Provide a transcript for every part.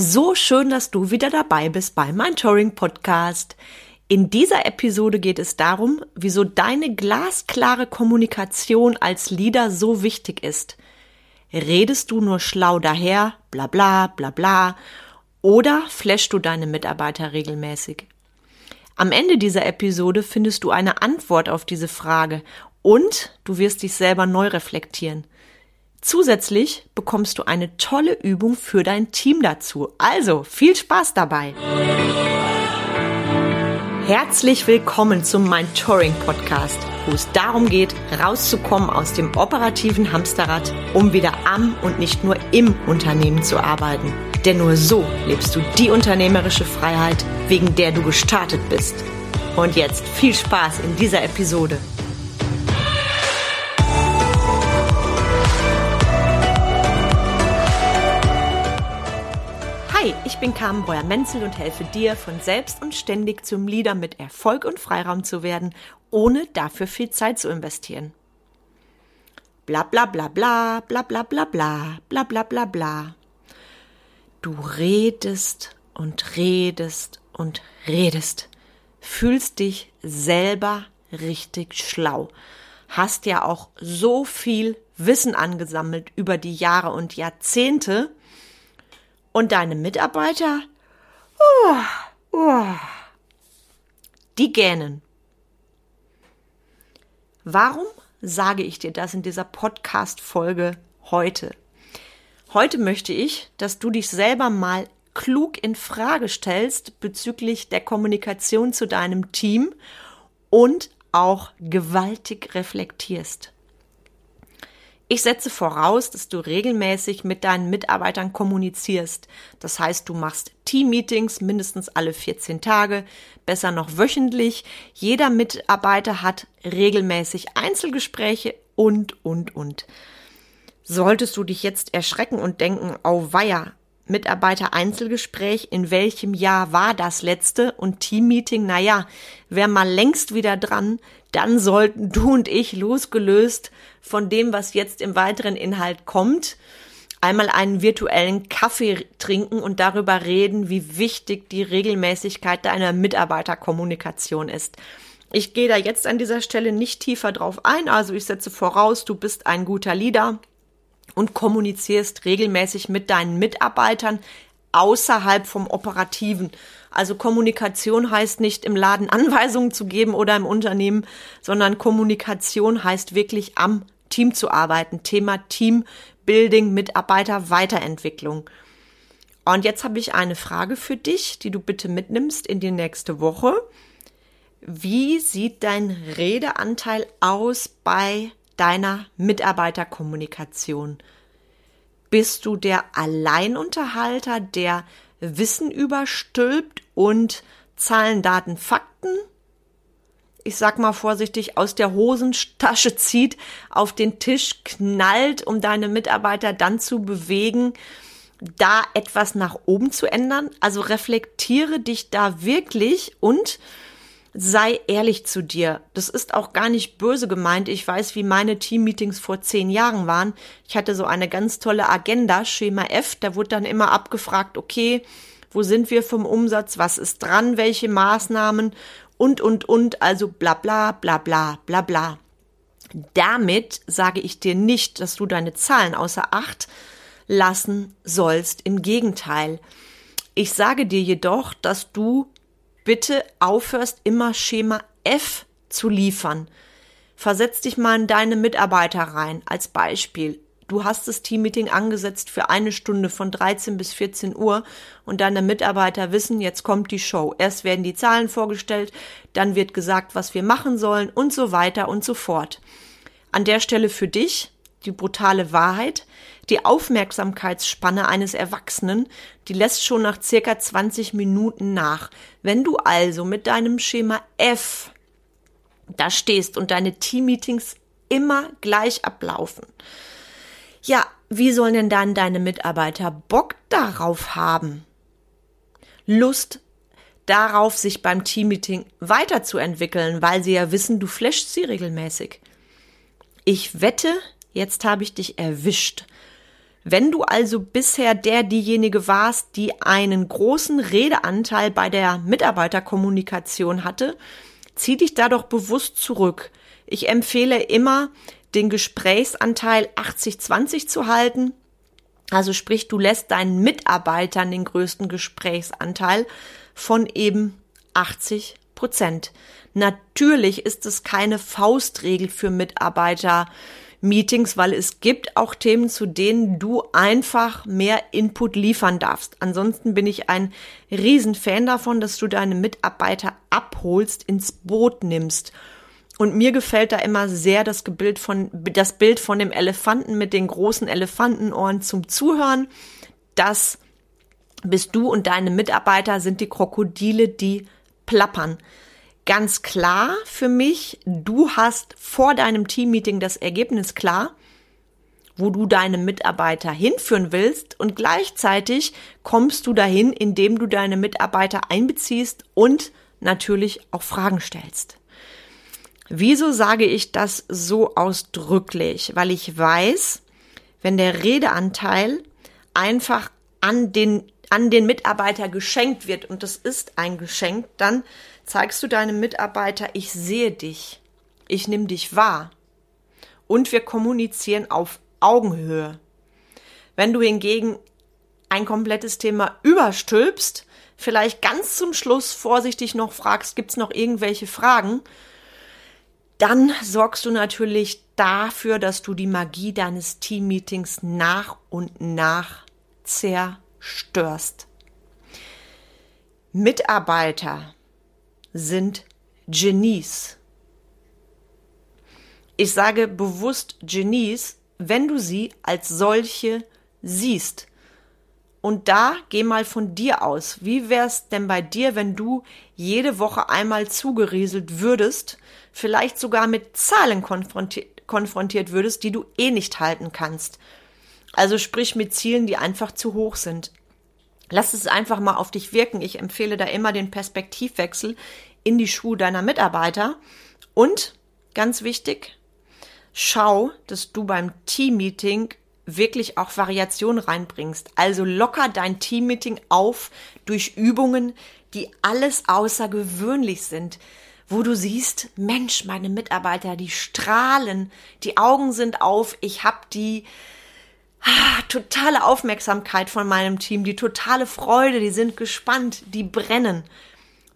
So schön, dass du wieder dabei bist beim Mentoring Podcast. In dieser Episode geht es darum, wieso deine glasklare Kommunikation als Leader so wichtig ist. Redest du nur schlau daher, bla bla bla bla, oder flashst du deine Mitarbeiter regelmäßig? Am Ende dieser Episode findest du eine Antwort auf diese Frage und du wirst dich selber neu reflektieren. Zusätzlich bekommst du eine tolle Übung für dein Team dazu. Also viel Spaß dabei! Herzlich willkommen zum Mind Touring Podcast, wo es darum geht, rauszukommen aus dem operativen Hamsterrad, um wieder am und nicht nur im Unternehmen zu arbeiten. Denn nur so lebst du die unternehmerische Freiheit, wegen der du gestartet bist. Und jetzt viel Spaß in dieser Episode. Hi, ich bin Carmen Breuer-Menzel und helfe dir, von selbst und ständig zum Leader mit Erfolg und Freiraum zu werden, ohne dafür viel Zeit zu investieren. Bla bla bla bla, bla bla bla bla, bla bla bla bla. Du redest und redest und redest, fühlst dich selber richtig schlau, hast ja auch so viel Wissen angesammelt über die Jahre und Jahrzehnte, und deine Mitarbeiter? Oh, oh, die gähnen. Warum sage ich dir das in dieser Podcast-Folge heute? Heute möchte ich, dass du dich selber mal klug in Frage stellst bezüglich der Kommunikation zu deinem Team und auch gewaltig reflektierst. Ich setze voraus, dass du regelmäßig mit deinen Mitarbeitern kommunizierst. Das heißt, du machst Team-Meetings mindestens alle 14 Tage, besser noch wöchentlich. Jeder Mitarbeiter hat regelmäßig Einzelgespräche und, und, und. Solltest du dich jetzt erschrecken und denken, oh weia, Mitarbeiter-Einzelgespräch, in welchem Jahr war das letzte? Und Team-Meeting, naja, wäre mal längst wieder dran, dann sollten du und ich losgelöst von dem, was jetzt im weiteren Inhalt kommt, einmal einen virtuellen Kaffee trinken und darüber reden, wie wichtig die Regelmäßigkeit deiner Mitarbeiterkommunikation ist. Ich gehe da jetzt an dieser Stelle nicht tiefer drauf ein, also ich setze voraus, du bist ein guter Leader und kommunizierst regelmäßig mit deinen Mitarbeitern außerhalb vom Operativen. Also Kommunikation heißt nicht im Laden Anweisungen zu geben oder im Unternehmen, sondern Kommunikation heißt wirklich am Team zu arbeiten. Thema Teambuilding, Mitarbeiter, Weiterentwicklung. Und jetzt habe ich eine Frage für dich, die du bitte mitnimmst in die nächste Woche. Wie sieht dein Redeanteil aus bei deiner Mitarbeiterkommunikation? Bist du der Alleinunterhalter, der Wissen überstülpt und Zahlen, Daten, Fakten, ich sag mal vorsichtig, aus der Hosentasche zieht, auf den Tisch knallt, um deine Mitarbeiter dann zu bewegen, da etwas nach oben zu ändern? Also reflektiere dich da wirklich und sei ehrlich zu dir. Das ist auch gar nicht böse gemeint. Ich weiß, wie meine Teammeetings vor zehn Jahren waren. Ich hatte so eine ganz tolle Agenda, Schema F. Da wurde dann immer abgefragt, okay, wo sind wir vom Umsatz? Was ist dran? Welche Maßnahmen? Und, und, und. Also bla, bla, bla, bla, bla, bla. Damit sage ich dir nicht, dass du deine Zahlen außer Acht lassen sollst. Im Gegenteil. Ich sage dir jedoch, dass du bitte aufhörst, immer Schema F zu liefern. Versetz dich mal in deine Mitarbeiter rein. Als Beispiel. Du hast das Teammeeting angesetzt für eine Stunde von 13 bis 14 Uhr und deine Mitarbeiter wissen, jetzt kommt die Show. Erst werden die Zahlen vorgestellt, dann wird gesagt, was wir machen sollen und so weiter und so fort. An der Stelle für dich die brutale Wahrheit. Die Aufmerksamkeitsspanne eines Erwachsenen, die lässt schon nach circa 20 Minuten nach. Wenn du also mit deinem Schema F da stehst und deine Teammeetings immer gleich ablaufen, ja, wie sollen denn dann deine Mitarbeiter Bock darauf haben? Lust darauf, sich beim Teammeeting weiterzuentwickeln, weil sie ja wissen, du flashst sie regelmäßig. Ich wette, jetzt habe ich dich erwischt. Wenn du also bisher der diejenige warst, die einen großen Redeanteil bei der Mitarbeiterkommunikation hatte, zieh dich da doch bewusst zurück. Ich empfehle immer, den Gesprächsanteil 80-20 zu halten. Also sprich, du lässt deinen Mitarbeitern den größten Gesprächsanteil von eben 80 Prozent. Natürlich ist es keine Faustregel für Mitarbeiter, Meetings, weil es gibt auch Themen, zu denen du einfach mehr Input liefern darfst. Ansonsten bin ich ein Riesenfan davon, dass du deine Mitarbeiter abholst, ins Boot nimmst. Und mir gefällt da immer sehr das Bild von, das Bild von dem Elefanten mit den großen Elefantenohren zum Zuhören. Das bist du und deine Mitarbeiter sind die Krokodile, die plappern ganz klar für mich, du hast vor deinem Teammeeting das Ergebnis klar, wo du deine Mitarbeiter hinführen willst und gleichzeitig kommst du dahin, indem du deine Mitarbeiter einbeziehst und natürlich auch Fragen stellst. Wieso sage ich das so ausdrücklich? Weil ich weiß, wenn der Redeanteil einfach an den, an den Mitarbeiter geschenkt wird, und das ist ein Geschenk, dann zeigst du deinem Mitarbeiter, ich sehe dich, ich nehme dich wahr. Und wir kommunizieren auf Augenhöhe. Wenn du hingegen ein komplettes Thema überstülpst, vielleicht ganz zum Schluss vorsichtig noch fragst, gibt's noch irgendwelche Fragen, dann sorgst du natürlich dafür, dass du die Magie deines Teammeetings nach und nach zerstörst. Mitarbeiter sind Genies. Ich sage bewusst Genies, wenn du sie als solche siehst. Und da geh mal von dir aus. Wie wär's denn bei dir, wenn du jede Woche einmal zugerieselt würdest, vielleicht sogar mit Zahlen konfrontiert, konfrontiert würdest, die du eh nicht halten kannst? Also sprich mit Zielen, die einfach zu hoch sind. Lass es einfach mal auf dich wirken. Ich empfehle da immer den Perspektivwechsel in die Schuhe deiner Mitarbeiter. Und ganz wichtig, schau, dass du beim Teammeeting wirklich auch Variation reinbringst. Also locker dein Teammeeting auf durch Übungen, die alles außergewöhnlich sind, wo du siehst, Mensch, meine Mitarbeiter, die strahlen, die Augen sind auf, ich habe die ah, totale Aufmerksamkeit von meinem Team, die totale Freude, die sind gespannt, die brennen.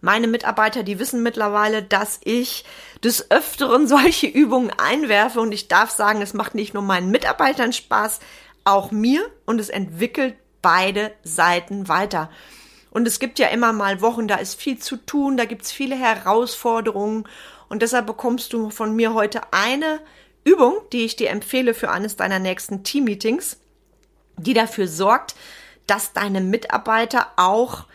Meine Mitarbeiter, die wissen mittlerweile, dass ich des Öfteren solche Übungen einwerfe. Und ich darf sagen, es macht nicht nur meinen Mitarbeitern Spaß, auch mir. Und es entwickelt beide Seiten weiter. Und es gibt ja immer mal Wochen, da ist viel zu tun, da gibt's viele Herausforderungen. Und deshalb bekommst du von mir heute eine Übung, die ich dir empfehle für eines deiner nächsten Teammeetings, die dafür sorgt, dass deine Mitarbeiter auch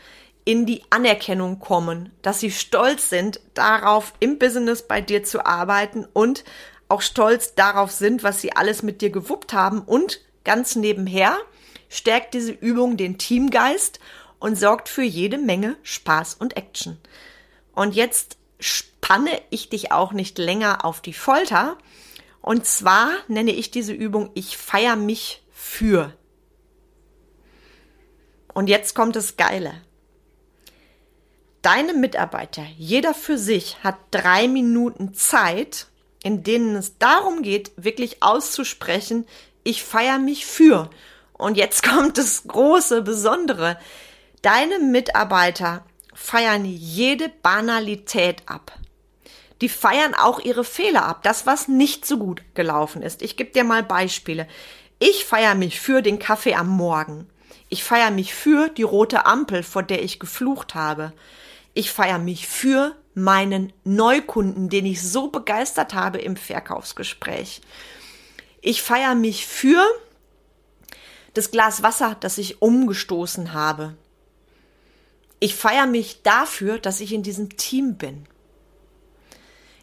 in die Anerkennung kommen, dass sie stolz sind darauf, im Business bei dir zu arbeiten und auch stolz darauf sind, was sie alles mit dir gewuppt haben und ganz nebenher stärkt diese Übung den Teamgeist und sorgt für jede Menge Spaß und Action. Und jetzt spanne ich dich auch nicht länger auf die Folter, und zwar nenne ich diese Übung Ich feier mich für. Und jetzt kommt das Geile. Deine Mitarbeiter, jeder für sich, hat drei Minuten Zeit, in denen es darum geht, wirklich auszusprechen, ich feier mich für. Und jetzt kommt das große Besondere. Deine Mitarbeiter feiern jede Banalität ab die feiern auch ihre Fehler ab, das, was nicht so gut gelaufen ist. Ich gebe dir mal Beispiele. Ich feiere mich für den Kaffee am Morgen. Ich feiere mich für die rote Ampel, vor der ich geflucht habe. Ich feiere mich für meinen Neukunden, den ich so begeistert habe im Verkaufsgespräch. Ich feiere mich für das Glas Wasser, das ich umgestoßen habe. Ich feiere mich dafür, dass ich in diesem Team bin.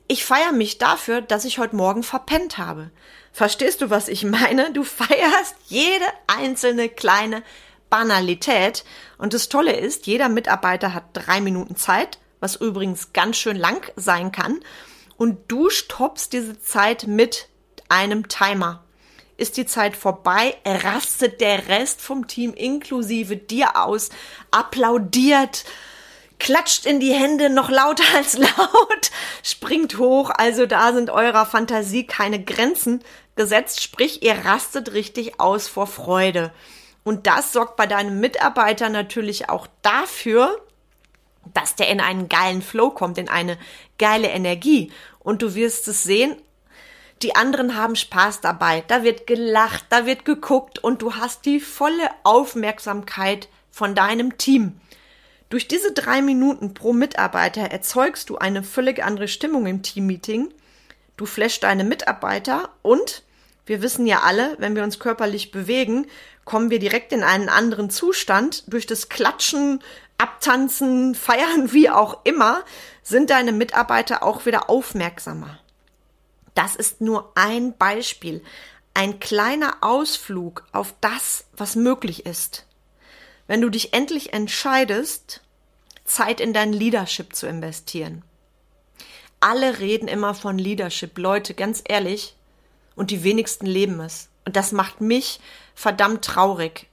Ich feiere mich dafür, dass ich heute Morgen verpennt habe. Verstehst du, was ich meine? Du feierst jede einzelne kleine Banalität. Und das Tolle ist, jeder Mitarbeiter hat drei Minuten Zeit, was übrigens ganz schön lang sein kann. Und du stoppst diese Zeit mit einem Timer. ist die Zeit vorbei, rastet der Rest vom Team inklusive dir aus, applaudiert, klatscht in die Hände noch lauter als laut, springt hoch. Also da sind eurer Fantasie keine Grenzen gesetzt, sprich ihr rastet richtig aus vor Freude. Und das sorgt bei deinem Mitarbeiter natürlich auch dafür, dass der in einen geilen Flow kommt, in eine geile Energie. Und du wirst es sehen, die anderen haben Spaß dabei. Da wird gelacht, da wird geguckt und du hast die volle Aufmerksamkeit von deinem Team. Durch diese drei Minuten pro Mitarbeiter erzeugst du eine völlig andere Stimmung im Teammeeting. Du flashst deine Mitarbeiter und wir wissen ja alle, wenn wir uns körperlich bewegen, kommen wir direkt in einen anderen Zustand. Durch das Klatschen, Abtanzen, Feiern, wie auch immer, sind deine Mitarbeiter auch wieder aufmerksamer. Das ist nur ein Beispiel, ein kleiner Ausflug auf das, was möglich ist. Wenn du dich endlich entscheidest, Zeit in dein Leadership zu investieren. Alle reden immer von Leadership, Leute, ganz ehrlich, und die wenigsten leben es. Und das macht mich verdammt traurig.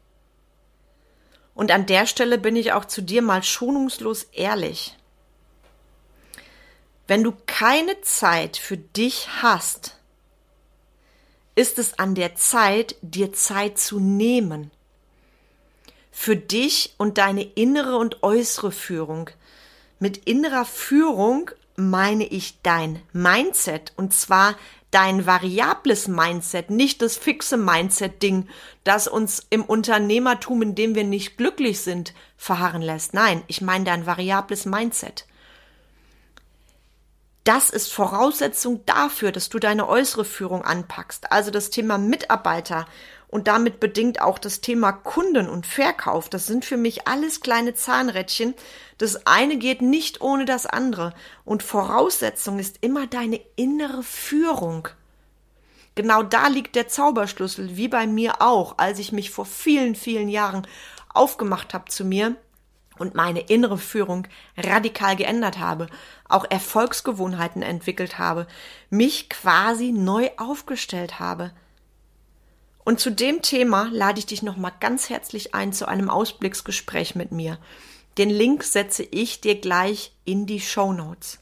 Und an der Stelle bin ich auch zu dir mal schonungslos ehrlich. Wenn du keine Zeit für dich hast, ist es an der Zeit, dir Zeit zu nehmen. Für dich und deine innere und äußere Führung. Mit innerer Führung meine ich dein Mindset und zwar dein variables Mindset, nicht das fixe Mindset-Ding, das uns im Unternehmertum, in dem wir nicht glücklich sind, verharren lässt. Nein, ich meine dein variables Mindset. Das ist Voraussetzung dafür, dass du deine äußere Führung anpackst. Also das Thema Mitarbeiter und damit bedingt auch das Thema Kunden und Verkauf. Das sind für mich alles kleine Zahnrädchen. Das eine geht nicht ohne das andere. Und Voraussetzung ist immer deine innere Führung. Genau da liegt der Zauberschlüssel, wie bei mir auch, als ich mich vor vielen, vielen Jahren aufgemacht habe zu mir und meine innere Führung radikal geändert habe, auch Erfolgsgewohnheiten entwickelt habe, mich quasi neu aufgestellt habe. Und zu dem Thema lade ich dich nochmal ganz herzlich ein zu einem Ausblicksgespräch mit mir. Den Link setze ich dir gleich in die Show Notes.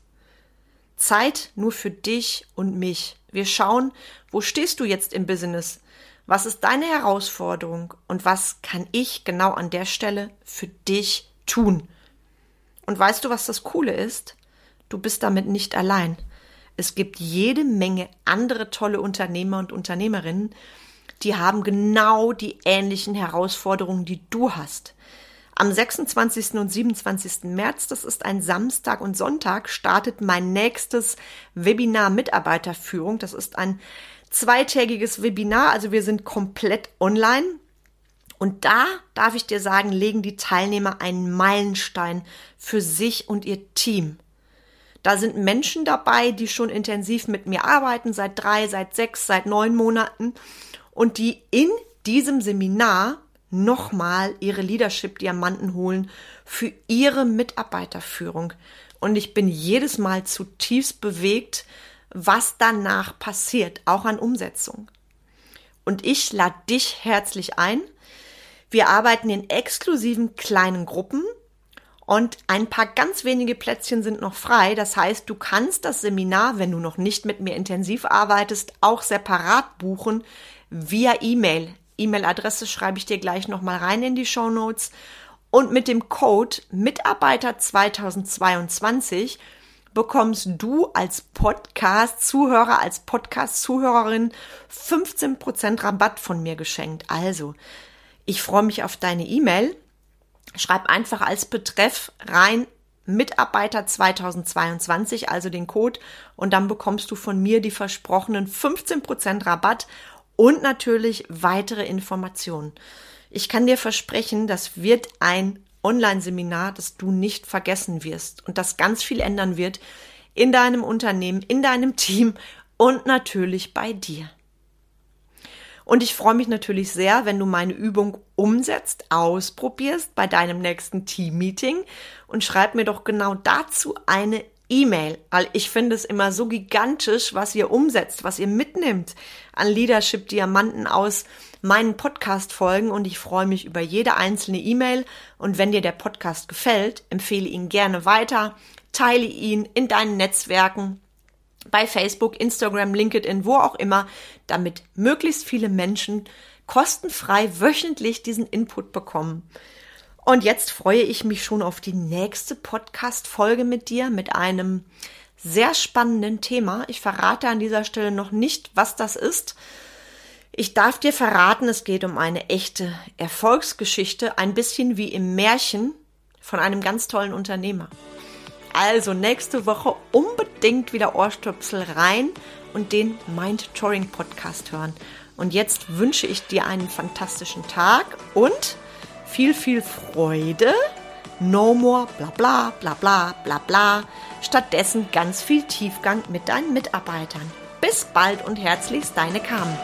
Zeit nur für dich und mich. Wir schauen, wo stehst du jetzt im Business? Was ist deine Herausforderung und was kann ich genau an der Stelle für dich tun? Und weißt du, was das Coole ist? Du bist damit nicht allein. Es gibt jede Menge andere tolle Unternehmer und Unternehmerinnen, die haben genau die ähnlichen Herausforderungen, die du hast. Am 26. und 27. März, das ist ein Samstag und Sonntag, startet mein nächstes Webinar Mitarbeiterführung. Das ist ein zweitägiges Webinar, also wir sind komplett online. Und da darf ich dir sagen, legen die Teilnehmer einen Meilenstein für sich und ihr Team. Da sind Menschen dabei, die schon intensiv mit mir arbeiten, seit drei, seit sechs, seit neun Monaten und die in diesem Seminar nochmal ihre Leadership-Diamanten holen für ihre Mitarbeiterführung. Und ich bin jedes Mal zutiefst bewegt, was danach passiert, auch an Umsetzung. Und ich lade dich herzlich ein. Wir arbeiten in exklusiven kleinen Gruppen und ein paar ganz wenige Plätzchen sind noch frei. Das heißt, du kannst das Seminar, wenn du noch nicht mit mir intensiv arbeitest, auch separat buchen via E-Mail. E-Mail-Adresse schreibe ich dir gleich nochmal rein in die Show Notes. Und mit dem Code Mitarbeiter 2022 bekommst du als Podcast-Zuhörer, als Podcast-Zuhörerin 15% Rabatt von mir geschenkt. Also, ich freue mich auf deine E-Mail. Schreib einfach als Betreff rein Mitarbeiter 2022, also den Code, und dann bekommst du von mir die versprochenen 15% Rabatt und natürlich weitere Informationen. Ich kann dir versprechen, das wird ein Online-Seminar, das du nicht vergessen wirst und das ganz viel ändern wird in deinem Unternehmen, in deinem Team und natürlich bei dir. Und ich freue mich natürlich sehr, wenn du meine Übung umsetzt, ausprobierst bei deinem nächsten Team-Meeting und schreib mir doch genau dazu eine E-Mail, ich finde es immer so gigantisch, was ihr umsetzt, was ihr mitnimmt an Leadership-Diamanten aus meinen Podcast-Folgen. Und ich freue mich über jede einzelne E-Mail. Und wenn dir der Podcast gefällt, empfehle ihn gerne weiter, teile ihn in deinen Netzwerken, bei Facebook, Instagram, LinkedIn, wo auch immer, damit möglichst viele Menschen kostenfrei wöchentlich diesen Input bekommen. Und jetzt freue ich mich schon auf die nächste Podcast-Folge mit dir mit einem sehr spannenden Thema. Ich verrate an dieser Stelle noch nicht, was das ist. Ich darf dir verraten, es geht um eine echte Erfolgsgeschichte, ein bisschen wie im Märchen von einem ganz tollen Unternehmer. Also nächste Woche unbedingt wieder Ohrstöpsel rein und den Mind Touring Podcast hören. Und jetzt wünsche ich dir einen fantastischen Tag und viel, viel Freude. No more bla bla bla bla bla bla. Stattdessen ganz viel Tiefgang mit deinen Mitarbeitern. Bis bald und herzlichst deine Carmen.